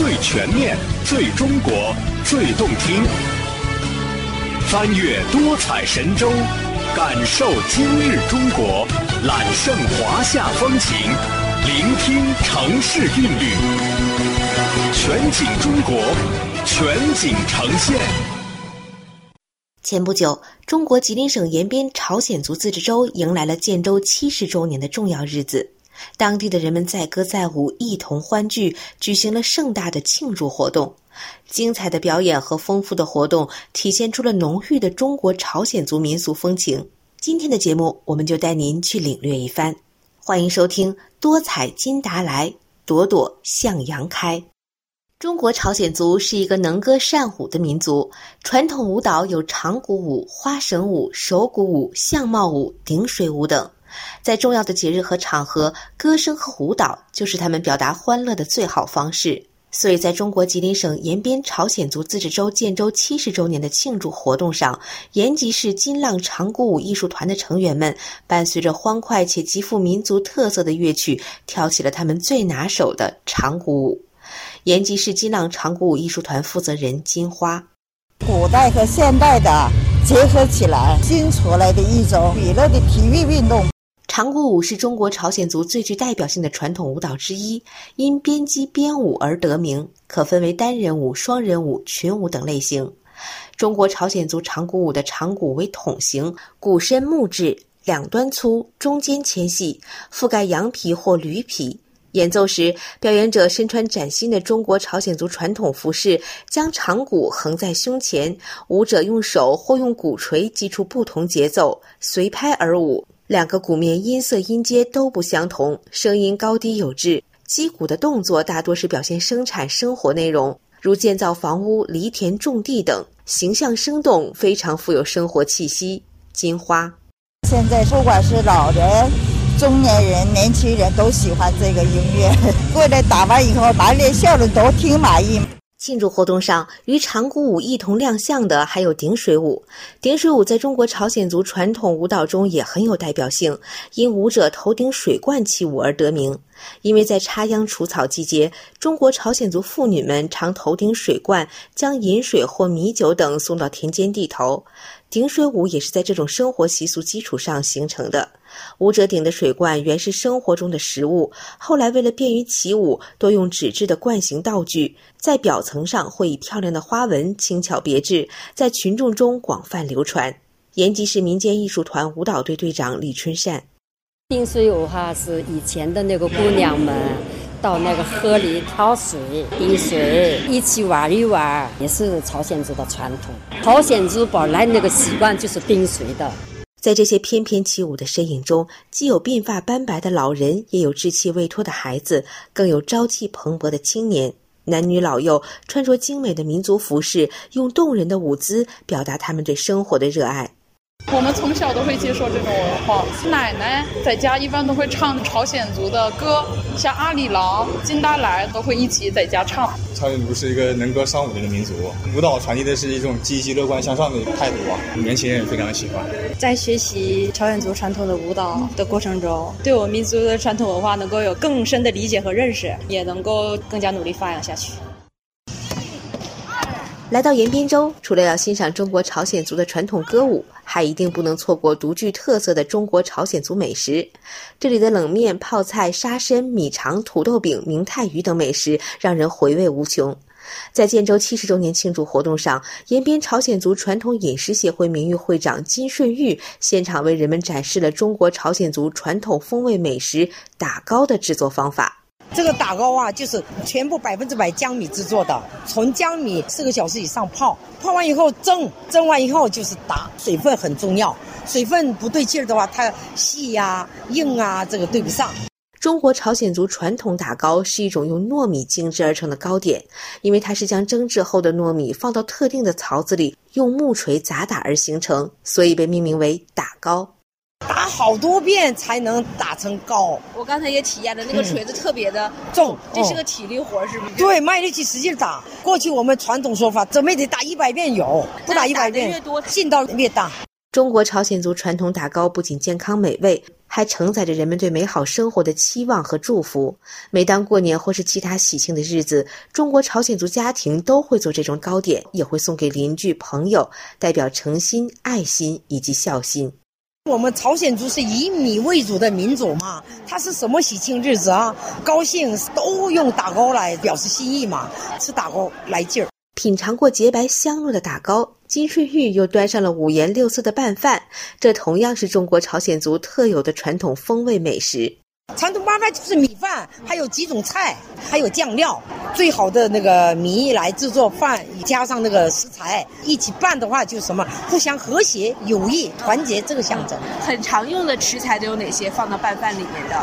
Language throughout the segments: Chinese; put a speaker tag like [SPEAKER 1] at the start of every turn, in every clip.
[SPEAKER 1] 最全面、最中国、最动听。翻越多彩神州，感受今日中国，揽胜华夏风情，聆听城市韵律。全景中国，全景呈现。
[SPEAKER 2] 前不久，中国吉林省延边朝鲜族自治州迎来了建州七十周年的重要日子。当地的人们载歌载舞，一同欢聚，举行了盛大的庆祝活动。精彩的表演和丰富的活动，体现出了浓郁的中国朝鲜族民俗风情。今天的节目，我们就带您去领略一番。欢迎收听《多彩金达莱，朵朵向阳开》。中国朝鲜族是一个能歌善舞的民族，传统舞蹈有长鼓舞、花绳舞、手鼓舞、相貌舞、顶水舞等。在重要的节日和场合，歌声和舞蹈就是他们表达欢乐的最好方式。所以，在中国吉林省延边朝鲜族自治州建州七十周年的庆祝活动上，延吉市金浪长鼓舞艺术团的成员们伴随着欢快且极富民族特色的乐曲，跳起了他们最拿手的长鼓舞。延吉市金浪长鼓舞艺术团负责人金花：
[SPEAKER 3] 古代和现代的结合起来，新出来的一种娱乐的体育运动。
[SPEAKER 2] 长鼓舞是中国朝鲜族最具代表性的传统舞蹈之一，因编击编舞而得名，可分为单人舞、双人舞、群舞等类型。中国朝鲜族长鼓舞的长鼓为筒形，鼓身木质，两端粗，中间纤细，覆盖羊皮或驴皮。演奏时，表演者身穿崭新的中国朝鲜族传统服饰，将长鼓横在胸前，舞者用手或用鼓槌击出不同节奏，随拍而舞。两个鼓面音色音阶都不相同，声音高低有致。击鼓的动作大多是表现生产生活内容，如建造房屋、犁田种地等，形象生动，非常富有生活气息。金花，
[SPEAKER 3] 现在不管是老人、中年人、年轻人都喜欢这个音乐，过来打完以后，满脸笑容，都挺满意。
[SPEAKER 2] 庆祝活动上，与长鼓舞一同亮相的还有顶水舞。顶水舞在中国朝鲜族传统舞蹈中也很有代表性，因舞者头顶水罐起舞而得名。因为在插秧除草季节，中国朝鲜族妇女们常头顶水罐，将饮水或米酒等送到田间地头。顶水舞也是在这种生活习俗基础上形成的。舞者顶的水罐原是生活中的食物，后来为了便于起舞，多用纸质的罐形道具，在表层上会以漂亮的花纹轻巧别致，在群众中广泛流传。延吉市民间艺术团舞蹈队队长李春善：
[SPEAKER 4] 冰水舞哈是以前的那个姑娘们到那个河里挑水、冰水，一起玩一玩，也是朝鲜族的传统。朝鲜族本来那个习惯就是冰水的。
[SPEAKER 2] 在这些翩翩起舞的身影中，既有鬓发斑白的老人，也有稚气未脱的孩子，更有朝气蓬勃的青年。男女老幼穿着精美的民族服饰，用动人的舞姿表达他们对生活的热爱。
[SPEAKER 5] 我们从小都会接受这种文化。奶奶在家一般都会唱朝鲜族的歌，像阿里郎、金达来都会一起在家唱。
[SPEAKER 6] 朝鲜族是一个能歌善舞的一个民族，舞蹈传递的是一种积极乐观向上的态度啊，年轻人也非常喜欢。
[SPEAKER 7] 在学习朝鲜族传统的舞蹈的过程中，对我们民族的传统文化能够有更深的理解和认识，也能够更加努力发扬下去。
[SPEAKER 2] 来到延边州，除了要欣赏中国朝鲜族的传统歌舞，还一定不能错过独具特色的中国朝鲜族美食。这里的冷面、泡菜、沙参、米肠、土豆饼、明太鱼等美食让人回味无穷。在建州七十周年庆祝活动上，延边朝鲜族传统饮食协会名誉会长金顺玉现场为人们展示了中国朝鲜族传统风味美食打糕的制作方法。
[SPEAKER 8] 这个打糕啊，就是全部百分之百江米制作的，纯江米四个小时以上泡，泡完以后蒸，蒸完以后就是打，水分很重要，水分不对劲儿的话，它细呀、硬啊，这个对不上。
[SPEAKER 2] 中国朝鲜族传统打糕是一种用糯米精制而成的糕点，因为它是将蒸制后的糯米放到特定的槽子里，用木锤砸打而形成，所以被命名为打糕。
[SPEAKER 8] 打好多遍才能打成糕。
[SPEAKER 7] 我刚才也体验了，那个锤子特别的
[SPEAKER 8] 重，
[SPEAKER 7] 这是个体力活，是不是？
[SPEAKER 8] 对，卖力气使劲打。过去我们传统说法，怎么也得打一百遍有，不打一百遍，
[SPEAKER 7] 越多
[SPEAKER 8] 劲道越大。
[SPEAKER 2] 中国朝鲜族传统打糕不仅健康美味，还承载着人们对美好生活的期望和祝福。每当过年或是其他喜庆的日子，中国朝鲜族家庭都会做这种糕点，也会送给邻居朋友，代表诚心、爱心以及孝心。
[SPEAKER 8] 我们朝鲜族是以米为主的民族嘛，它是什么喜庆日子啊？高兴都用打糕来表示心意嘛，吃打糕来劲儿。
[SPEAKER 2] 品尝过洁白香糯的打糕，金顺玉又端上了五颜六色的拌饭，这同样是中国朝鲜族特有的传统风味美食。
[SPEAKER 8] 传统拌饭就是米饭，还有几种菜，还有酱料，最好的那个米来制作饭，加上那个食材一起拌的话，就是什么互相和谐、友谊、团结这个象征。
[SPEAKER 9] 很常用的食材都有哪些放到拌饭里面的？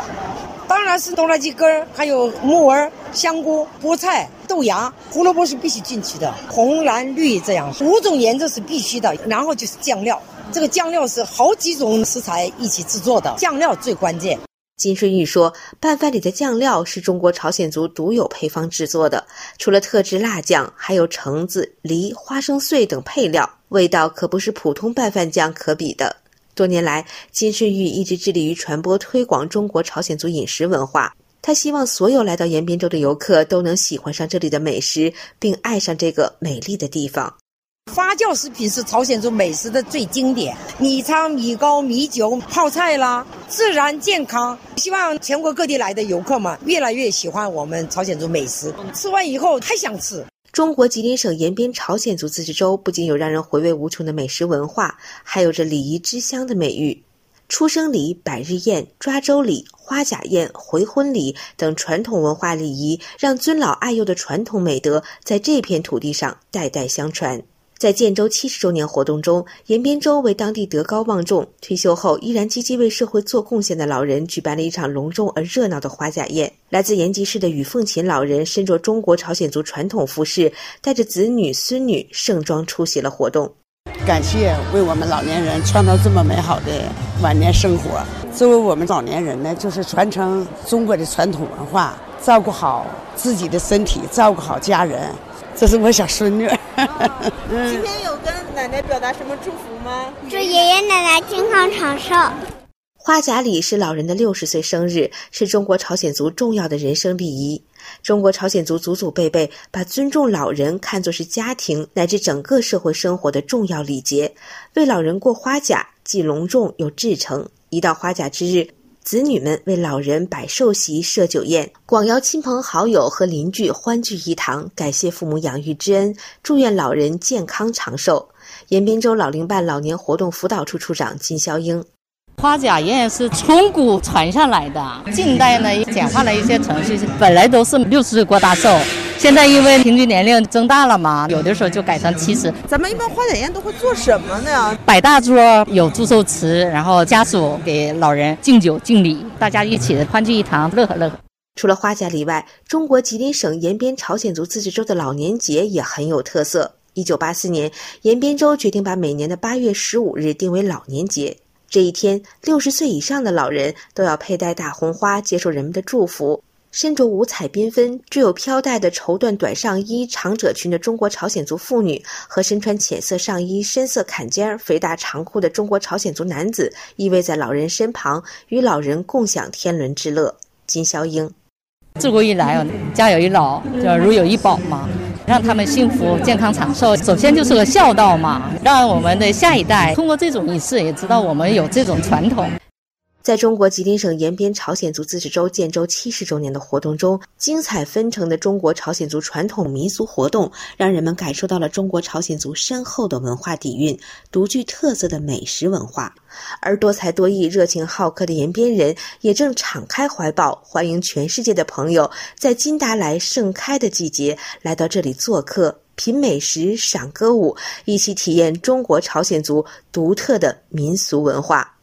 [SPEAKER 8] 当然是东辣鸡根儿，还有木耳、香菇、菠菜、豆芽、胡萝卜是必须进去的，红、蓝、绿这样五种颜色是必须的。然后就是酱料，这个酱料是好几种食材一起制作的，酱料最关键。
[SPEAKER 2] 金顺玉说：“拌饭里的酱料是中国朝鲜族独有配方制作的，除了特制辣酱，还有橙子、梨、花生碎等配料，味道可不是普通拌饭酱可比的。”多年来，金顺玉一直致力于传播推广中国朝鲜族饮食文化。他希望所有来到延边州的游客都能喜欢上这里的美食，并爱上这个美丽的地方。
[SPEAKER 8] 发酵食品是朝鲜族美食的最经典，米汤、米糕、米酒、泡菜啦，自然健康。希望全国各地来的游客们越来越喜欢我们朝鲜族美食，吃完以后还想吃。
[SPEAKER 2] 中国吉林省延边朝鲜族自治州不仅有让人回味无穷的美食文化，还有着礼仪之乡的美誉。出生礼、百日宴、抓周礼、花甲宴、回婚礼等传统文化礼仪，让尊老爱幼的传统美德在这片土地上代代相传。在建州七十周年活动中，延边州为当地德高望重、退休后依然积极为社会做贡献的老人举办了一场隆重而热闹的花甲宴。来自延吉市的雨凤琴老人身着中国朝鲜族传统服饰，带着子女孙女盛装出席了活动。
[SPEAKER 10] 感谢为我们老年人创造这么美好的晚年生活。作为我们老年人呢，就是传承中国的传统文化，照顾好自己的身体，照顾好家人。这是我小孙女。
[SPEAKER 11] 今天有跟奶奶表达什么祝福吗？
[SPEAKER 12] 祝爷爷奶奶健康长寿。
[SPEAKER 2] 花甲礼是老人的六十岁生日，是中国朝鲜族重要的人生礼仪。中国朝鲜族祖祖辈辈把尊重老人看作是家庭乃至整个社会生活的重要礼节，为老人过花甲既隆重又至诚。一到花甲之日。子女们为老人摆寿席、设酒宴，广邀亲朋好友和邻居欢聚一堂，感谢父母养育之恩，祝愿老人健康长寿。延边州老龄办老年活动辅导处处长金肖英：
[SPEAKER 13] 花甲宴是从古传下来的，近代呢简化了一些程序，本来都是六十岁过大寿。现在因为平均年龄增大了嘛，有的时候就改成七十。
[SPEAKER 11] 咱们一般花甲宴都会做什么呢？
[SPEAKER 13] 摆大桌，有祝寿词，然后家属给老人敬酒敬礼，大家一起欢聚一堂，乐呵乐呵。
[SPEAKER 2] 除了花甲礼外，中国吉林省延边朝鲜族自治州的老年节也很有特色。一九八四年，延边州决定把每年的八月十五日定为老年节。这一天，六十岁以上的老人都要佩戴大红花，接受人们的祝福。身着五彩缤纷、具有飘带的绸缎短上衣、长褶裙的中国朝鲜族妇女，和身穿浅色上衣、深色坎肩、肥大长裤的中国朝鲜族男子，依偎在老人身旁，与老人共享天伦之乐。金肖英，
[SPEAKER 13] 自古以来啊，家有一老，叫如有一宝嘛，让他们幸福、健康、长寿。首先就是个孝道嘛，让我们的下一代通过这种仪式，也知道我们有这种传统。
[SPEAKER 2] 在中国吉林省延边朝鲜族自治州建州七十周年的活动中，精彩纷呈的中国朝鲜族传统民俗活动，让人们感受到了中国朝鲜族深厚的文化底蕴、独具特色的美食文化。而多才多艺、热情好客的延边人，也正敞开怀抱，欢迎全世界的朋友在金达莱盛开的季节来到这里做客，品美食、赏歌舞，一起体验中国朝鲜族独特的民俗文化。